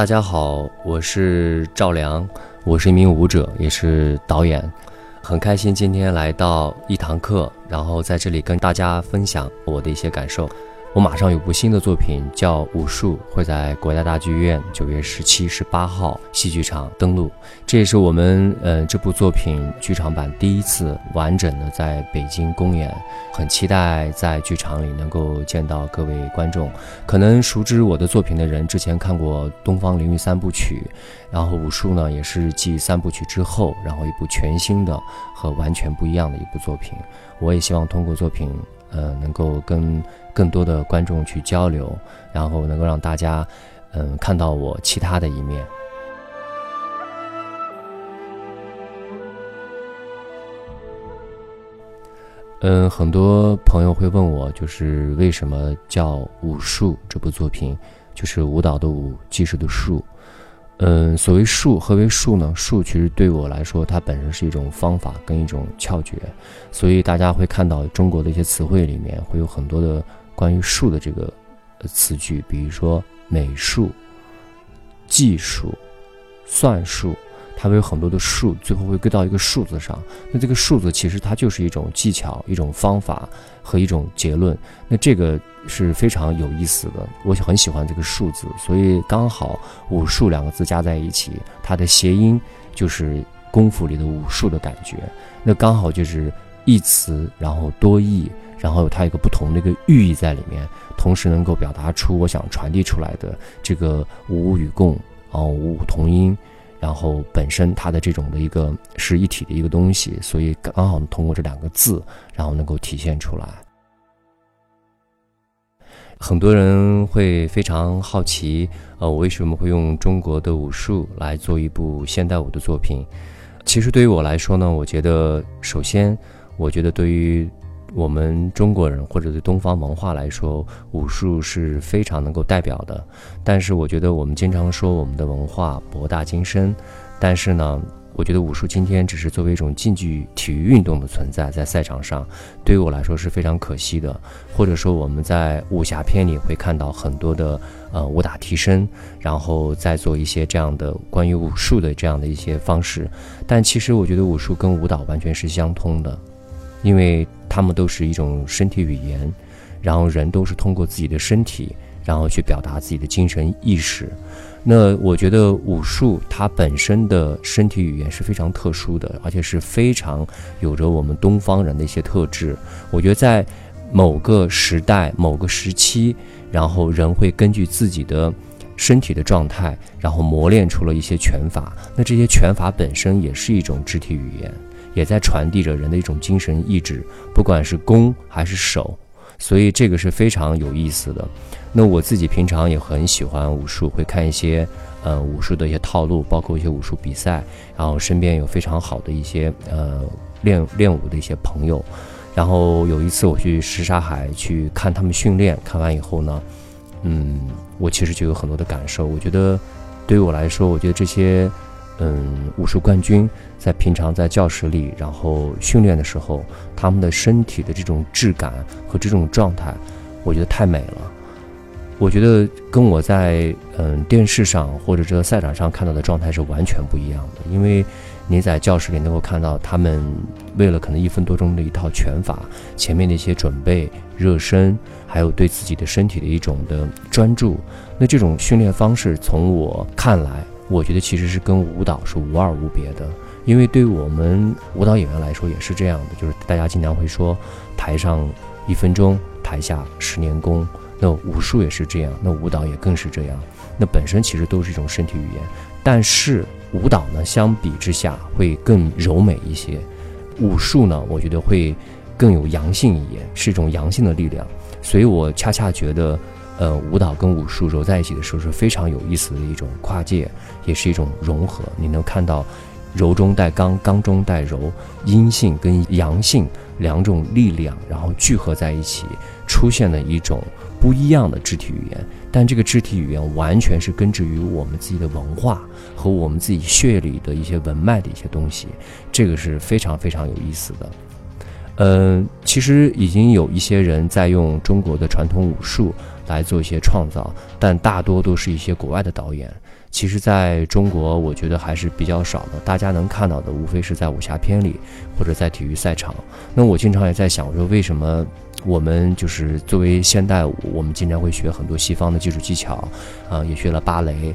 大家好，我是赵良，我是一名舞者，也是导演，很开心今天来到一堂课，然后在这里跟大家分享我的一些感受。我马上有部新的作品叫《武术》，会在国家大剧院九月十七、十八号戏剧场登陆。这也是我们呃这部作品剧场版第一次完整的在北京公演，很期待在剧场里能够见到各位观众。可能熟知我的作品的人，之前看过《东方灵域三部曲》，然后《武术》呢也是继三部曲之后，然后一部全新的和完全不一样的一部作品。我也希望通过作品。呃，能够跟更多的观众去交流，然后能够让大家，嗯，看到我其他的一面。嗯，很多朋友会问我，就是为什么叫《武术》这部作品，就是舞蹈的舞，技术的术。嗯，所谓术，何为术呢？术其实对我来说，它本身是一种方法跟一种窍诀，所以大家会看到中国的一些词汇里面会有很多的关于术的这个词句，比如说美术、技术、算术。它会有很多的数，最后会归到一个数字上。那这个数字其实它就是一种技巧、一种方法和一种结论。那这个是非常有意思的，我很喜欢这个数字，所以刚好武术两个字加在一起，它的谐音就是功夫里的武术的感觉。那刚好就是一词，然后多义，然后它有个不同的一个寓意在里面，同时能够表达出我想传递出来的这个五与共，然后五五同音。然后本身它的这种的一个是一体的一个东西，所以刚好通过这两个字，然后能够体现出来。很多人会非常好奇，呃，我为什么会用中国的武术来做一部现代舞的作品？其实对于我来说呢，我觉得首先，我觉得对于我们中国人或者对东方文化来说，武术是非常能够代表的。但是我觉得我们经常说我们的文化博大精深，但是呢，我觉得武术今天只是作为一种竞技体育运动的存在，在赛场上，对于我来说是非常可惜的。或者说我们在武侠片里会看到很多的呃武打替身，然后再做一些这样的关于武术的这样的一些方式。但其实我觉得武术跟舞蹈完全是相通的，因为。他们都是一种身体语言，然后人都是通过自己的身体，然后去表达自己的精神意识。那我觉得武术它本身的身体语言是非常特殊的，而且是非常有着我们东方人的一些特质。我觉得在某个时代、某个时期，然后人会根据自己的身体的状态，然后磨练出了一些拳法。那这些拳法本身也是一种肢体语言。也在传递着人的一种精神意志，不管是攻还是守，所以这个是非常有意思的。那我自己平常也很喜欢武术，会看一些呃武术的一些套路，包括一些武术比赛。然后身边有非常好的一些呃练练武的一些朋友。然后有一次我去什刹海去看他们训练，看完以后呢，嗯，我其实就有很多的感受。我觉得对于我来说，我觉得这些。嗯，武术冠军在平常在教室里，然后训练的时候，他们的身体的这种质感和这种状态，我觉得太美了。我觉得跟我在嗯电视上或者这个赛场上看到的状态是完全不一样的。因为你在教室里能够看到他们为了可能一分多钟的一套拳法，前面的一些准备、热身，还有对自己的身体的一种的专注，那这种训练方式从我看来。我觉得其实是跟舞蹈是无二无别的，因为对于我们舞蹈演员来说也是这样的，就是大家经常会说，台上一分钟，台下十年功。那武术也是这样，那舞蹈也更是这样。那本身其实都是一种身体语言，但是舞蹈呢，相比之下会更柔美一些，武术呢，我觉得会更有阳性一点，是一种阳性的力量。所以我恰恰觉得。呃，舞蹈跟武术揉在一起的时候是非常有意思的一种跨界，也是一种融合。你能看到柔中带刚，刚中带柔，阴性跟阳性两种力量，然后聚合在一起，出现了一种不一样的肢体语言。但这个肢体语言完全是根植于我们自己的文化和我们自己血液里的一些文脉的一些东西，这个是非常非常有意思的。嗯，其实已经有一些人在用中国的传统武术来做一些创造，但大多都是一些国外的导演。其实，在中国，我觉得还是比较少的。大家能看到的，无非是在武侠片里，或者在体育赛场。那我经常也在想，我说为什么我们就是作为现代舞，我们经常会学很多西方的技术技巧，啊，也学了芭蕾。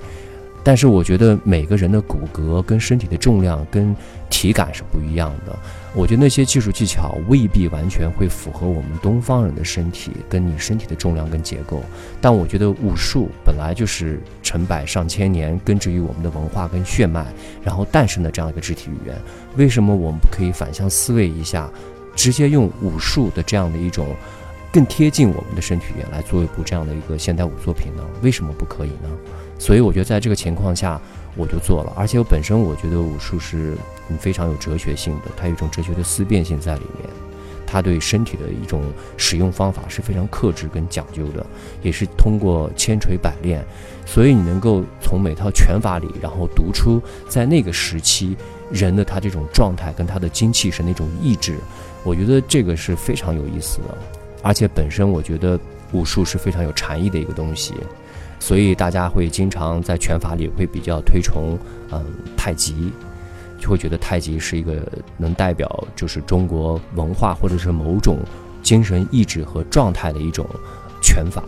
但是我觉得每个人的骨骼跟身体的重量跟体感是不一样的。我觉得那些技术技巧未必完全会符合我们东方人的身体跟你身体的重量跟结构。但我觉得武术本来就是成百上千年根植于我们的文化跟血脉，然后诞生的这样一个肢体语言。为什么我们不可以反向思维一下，直接用武术的这样的一种更贴近我们的身体语言来做一部这样的一个现代舞作品呢？为什么不可以呢？所以我觉得在这个情况下，我就做了。而且我本身我觉得武术是非常有哲学性的，它有一种哲学的思辨性在里面。它对身体的一种使用方法是非常克制跟讲究的，也是通过千锤百炼。所以你能够从每套拳法里，然后读出在那个时期人的他这种状态跟他的精气神的一种意志。我觉得这个是非常有意思的。而且本身我觉得武术是非常有禅意的一个东西。所以大家会经常在拳法里会比较推崇，嗯，太极，就会觉得太极是一个能代表就是中国文化或者是某种精神意志和状态的一种拳法。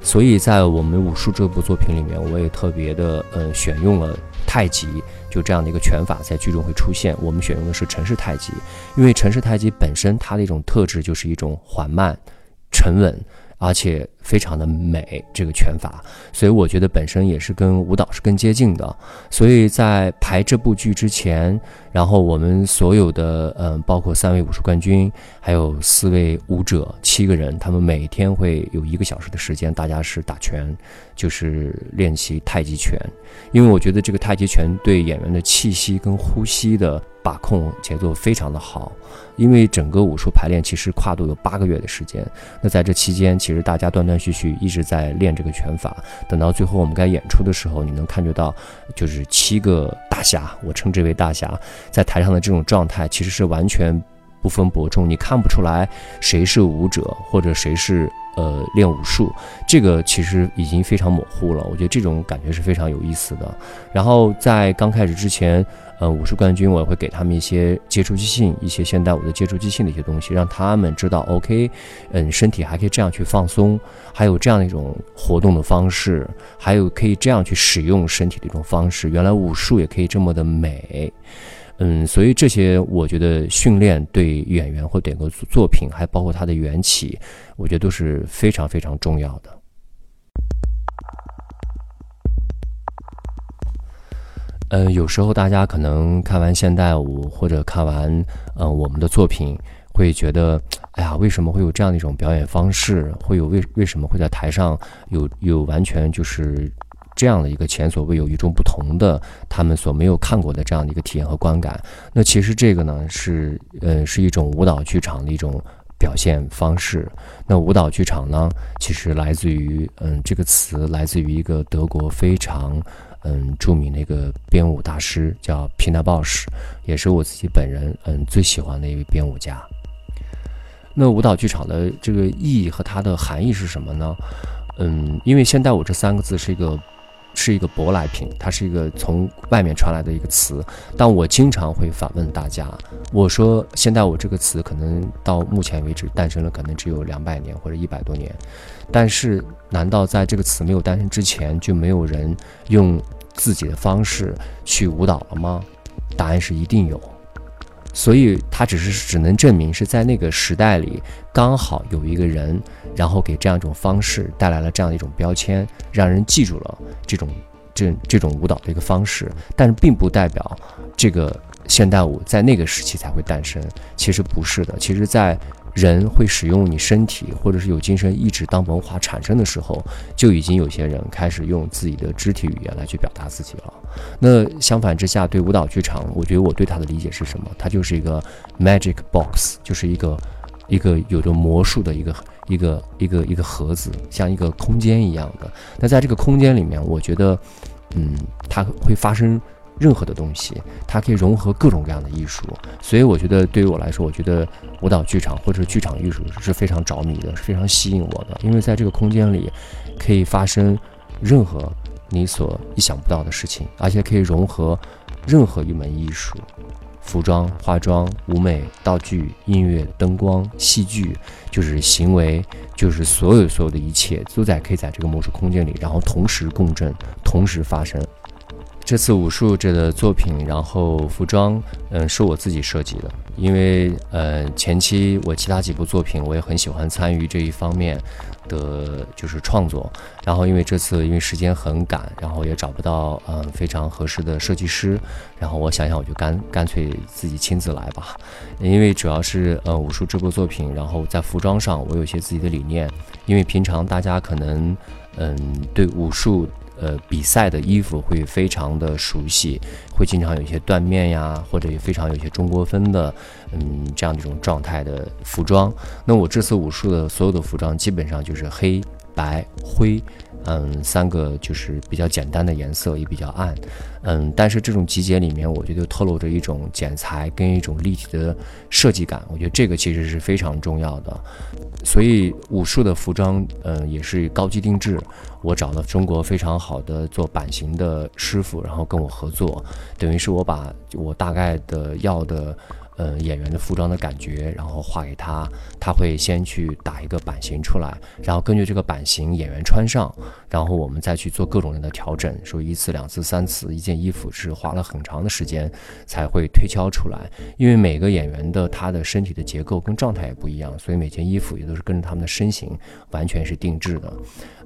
所以在我们武术这部作品里面，我也特别的呃选用了太极，就这样的一个拳法在剧中会出现。我们选用的是陈氏太极，因为陈氏太极本身它的一种特质就是一种缓慢、沉稳。而且非常的美，这个拳法，所以我觉得本身也是跟舞蹈是更接近的。所以在排这部剧之前，然后我们所有的嗯，包括三位武术冠军，还有四位舞者，七个人，他们每天会有一个小时的时间，大家是打拳，就是练习太极拳。因为我觉得这个太极拳对演员的气息跟呼吸的。把控节奏非常的好，因为整个武术排练其实跨度有八个月的时间。那在这期间，其实大家断断续续一直在练这个拳法。等到最后我们该演出的时候，你能感觉到，就是七个大侠，我称之为大侠，在台上的这种状态，其实是完全不分伯仲，你看不出来谁是舞者或者谁是呃练武术，这个其实已经非常模糊了。我觉得这种感觉是非常有意思的。然后在刚开始之前。呃，武术冠军我也会给他们一些接触即兴，一些现代舞的接触即兴的一些东西，让他们知道，OK，嗯，身体还可以这样去放松，还有这样的一种活动的方式，还有可以这样去使用身体的一种方式。原来武术也可以这么的美，嗯，所以这些我觉得训练对演员或点个作品，还包括他的缘起，我觉得都是非常非常重要的。嗯，有时候大家可能看完现代舞或者看完嗯我们的作品，会觉得，哎呀，为什么会有这样的一种表演方式？会有为为什么会在台上有有完全就是这样的一个前所未有、与众不同的他们所没有看过的这样的一个体验和观感？那其实这个呢是呃是一种舞蹈剧场的一种表现方式。那舞蹈剧场呢，其实来自于嗯这个词来自于一个德国非常。嗯，著名的一个编舞大师叫皮纳鲍什，也是我自己本人嗯最喜欢的一位编舞家。那舞蹈剧场的这个意义和它的含义是什么呢？嗯，因为现代舞这三个字是一个是一个舶来品，它是一个从外面传来的一个词。但我经常会反问大家，我说现代舞这个词可能到目前为止诞生了可能只有两百年或者一百多年，但是难道在这个词没有诞生之前就没有人用？自己的方式去舞蹈了吗？答案是一定有，所以他只是只能证明是在那个时代里刚好有一个人，然后给这样一种方式带来了这样一种标签，让人记住了这种这这种舞蹈的一个方式，但是并不代表这个现代舞在那个时期才会诞生，其实不是的，其实在。人会使用你身体，或者是有精神意志，当文化产生的时候，就已经有些人开始用自己的肢体语言来去表达自己了。那相反之下，对舞蹈剧场，我觉得我对它的理解是什么？它就是一个 magic box，就是一个一个有着魔术的一个一个一个一个盒子，像一个空间一样的。那在这个空间里面，我觉得，嗯，它会发生任何的东西，它可以融合各种各样的艺术。所以我觉得对于我来说，我觉得舞蹈剧场或者是剧场艺术是非常着迷的，是非常吸引我的，因为在这个空间里可以发生任何你所意想不到的事情，而且可以融合任何一门艺术。服装、化妆、舞美、道具、音乐、灯光、戏剧，就是行为，就是所有所有的一切，都在可以在这个魔术空间里，然后同时共振，同时发生。这次武术这的作品，然后服装，嗯，是我自己设计的，因为呃前期我其他几部作品，我也很喜欢参与这一方面。的就是创作，然后因为这次因为时间很赶，然后也找不到嗯非常合适的设计师，然后我想想我就干干脆自己亲自来吧，因为主要是呃武术这部作品，然后在服装上我有一些自己的理念，因为平常大家可能嗯对武术。呃，比赛的衣服会非常的熟悉，会经常有一些缎面呀，或者也非常有一些中国风的，嗯，这样的一种状态的服装。那我这次武术的所有的服装基本上就是黑白灰。嗯，三个就是比较简单的颜色，也比较暗。嗯，但是这种集结里面，我觉得透露着一种剪裁跟一种立体的设计感。我觉得这个其实是非常重要的。所以武术的服装，嗯，也是高级定制。我找了中国非常好的做版型的师傅，然后跟我合作，等于是我把我大概的要的。呃，演员的服装的感觉，然后画给他，他会先去打一个版型出来，然后根据这个版型演员穿上，然后我们再去做各种人的调整，说一次、两次、三次，一件衣服是花了很长的时间才会推敲出来，因为每个演员的他的身体的结构跟状态也不一样，所以每件衣服也都是跟着他们的身形完全是定制的。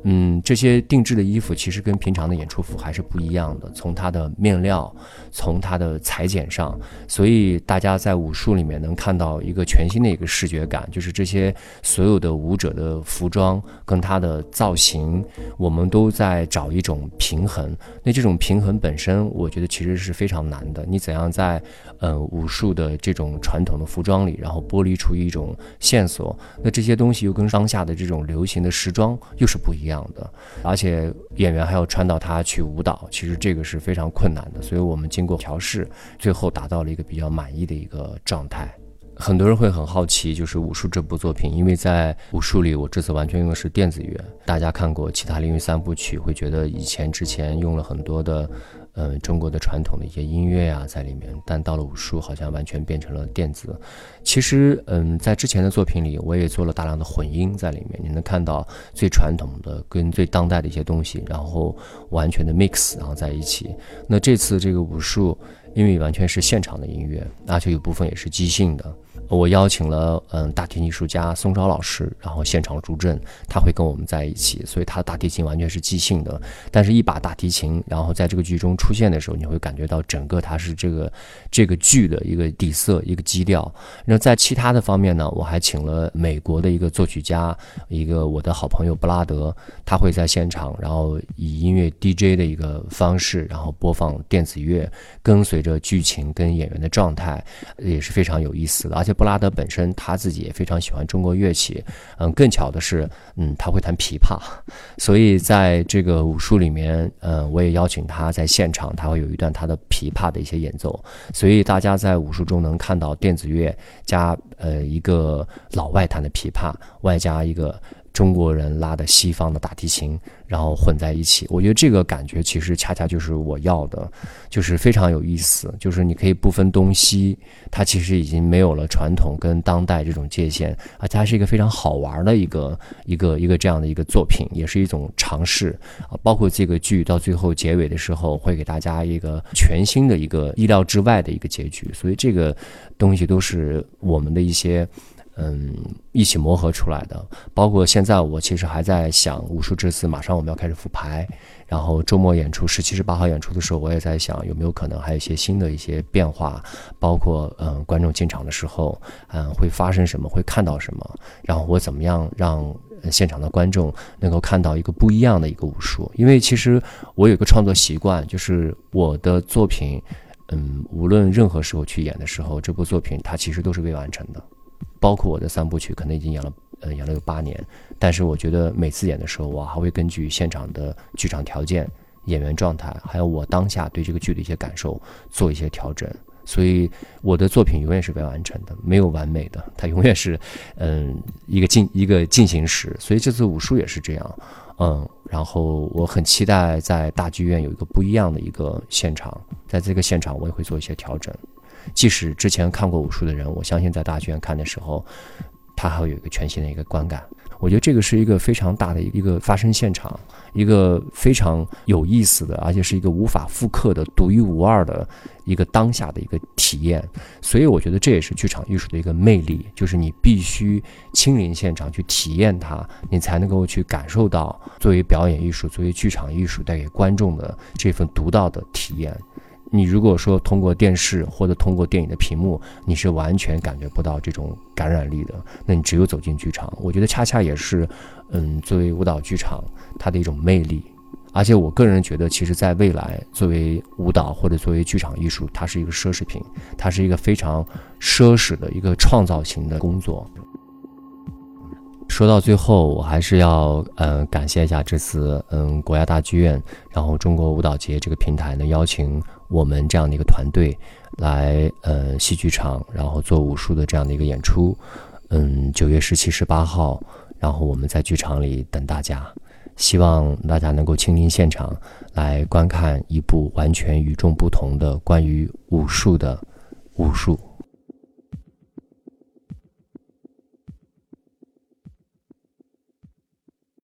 嗯，这些定制的衣服其实跟平常的演出服还是不一样的，从它的面料，从它的裁剪上，所以大家在武术里面能看到一个全新的一个视觉感，就是这些所有的舞者的服装跟他的造型，我们都在找一种平衡。那这种平衡本身，我觉得其实是非常难的。你怎样在呃武术的这种传统的服装里，然后剥离出一种线索？那这些东西又跟当下的这种流行的时装又是不一样。样的，而且演员还要穿到它去舞蹈，其实这个是非常困难的。所以我们经过调试，最后达到了一个比较满意的一个状态。很多人会很好奇，就是武术这部作品，因为在武术里，我这次完全用的是电子乐。大家看过其他领域三部曲，会觉得以前之前用了很多的。嗯，中国的传统的一些音乐呀，在里面，但到了武术，好像完全变成了电子。其实，嗯，在之前的作品里，我也做了大量的混音在里面。你能看到最传统的跟最当代的一些东西，然后完全的 mix，然后在一起。那这次这个武术，因为完全是现场的音乐，而且有部分也是即兴的。我邀请了嗯大提琴艺术家宋钊老师，然后现场助阵，他会跟我们在一起，所以他的大提琴完全是即兴的。但是，一把大提琴，然后在这个剧中出现的时候，你会感觉到整个它是这个这个剧的一个底色、一个基调。那在其他的方面呢，我还请了美国的一个作曲家，一个我的好朋友布拉德，他会在现场，然后以音乐 DJ 的一个方式，然后播放电子乐，跟随着剧情跟演员的状态，也是非常有意思的，而且。布拉德本身他自己也非常喜欢中国乐器，嗯，更巧的是，嗯，他会弹琵琶，所以在这个武术里面，嗯，我也邀请他在现场，他会有一段他的琵琶的一些演奏，所以大家在武术中能看到电子乐加呃一个老外弹的琵琶，外加一个。中国人拉的西方的大提琴，然后混在一起，我觉得这个感觉其实恰恰就是我要的，就是非常有意思。就是你可以不分东西，它其实已经没有了传统跟当代这种界限，而且它是一个非常好玩的一个一个一个这样的一个作品，也是一种尝试啊。包括这个剧到最后结尾的时候，会给大家一个全新的一个意料之外的一个结局，所以这个东西都是我们的一些。嗯，一起磨合出来的。包括现在，我其实还在想武术这次马上我们要开始复排，然后周末演出十七、十八号演出的时候，我也在想有没有可能还有一些新的一些变化。包括嗯，观众进场的时候，嗯，会发生什么，会看到什么，然后我怎么样让现场的观众能够看到一个不一样的一个武术。因为其实我有个创作习惯，就是我的作品，嗯，无论任何时候去演的时候，这部作品它其实都是未完成的。包括我的三部曲，可能已经演了，呃，演了有八年。但是我觉得每次演的时候，我还会根据现场的剧场条件，演员状态，还有我当下对这个剧的一些感受做一些调整。所以我的作品永远是未完成的，没有完美的，它永远是，嗯，一个进一个进行时。所以这次武术也是这样，嗯，然后我很期待在大剧院有一个不一样的一个现场，在这个现场我也会做一些调整。即使之前看过武术的人，我相信在大剧院看的时候，他还会有一个全新的一个观感。我觉得这个是一个非常大的一个发生现场，一个非常有意思的，而且是一个无法复刻的独一无二的一个当下的一个体验。所以我觉得这也是剧场艺术的一个魅力，就是你必须亲临现场去体验它，你才能够去感受到作为表演艺术、作为剧场艺术带给观众的这份独到的体验。你如果说通过电视或者通过电影的屏幕，你是完全感觉不到这种感染力的。那你只有走进剧场，我觉得恰恰也是，嗯，作为舞蹈剧场它的一种魅力。而且我个人觉得，其实在未来，作为舞蹈或者作为剧场艺术，它是一个奢侈品，它是一个非常奢侈的一个创造型的工作。说到最后，我还是要嗯感谢一下这次嗯国家大剧院，然后中国舞蹈节这个平台呢邀请我们这样的一个团队来呃戏剧场，然后做武术的这样的一个演出。嗯，九月十七、十八号，然后我们在剧场里等大家，希望大家能够亲临现场来观看一部完全与众不同的关于武术的武术。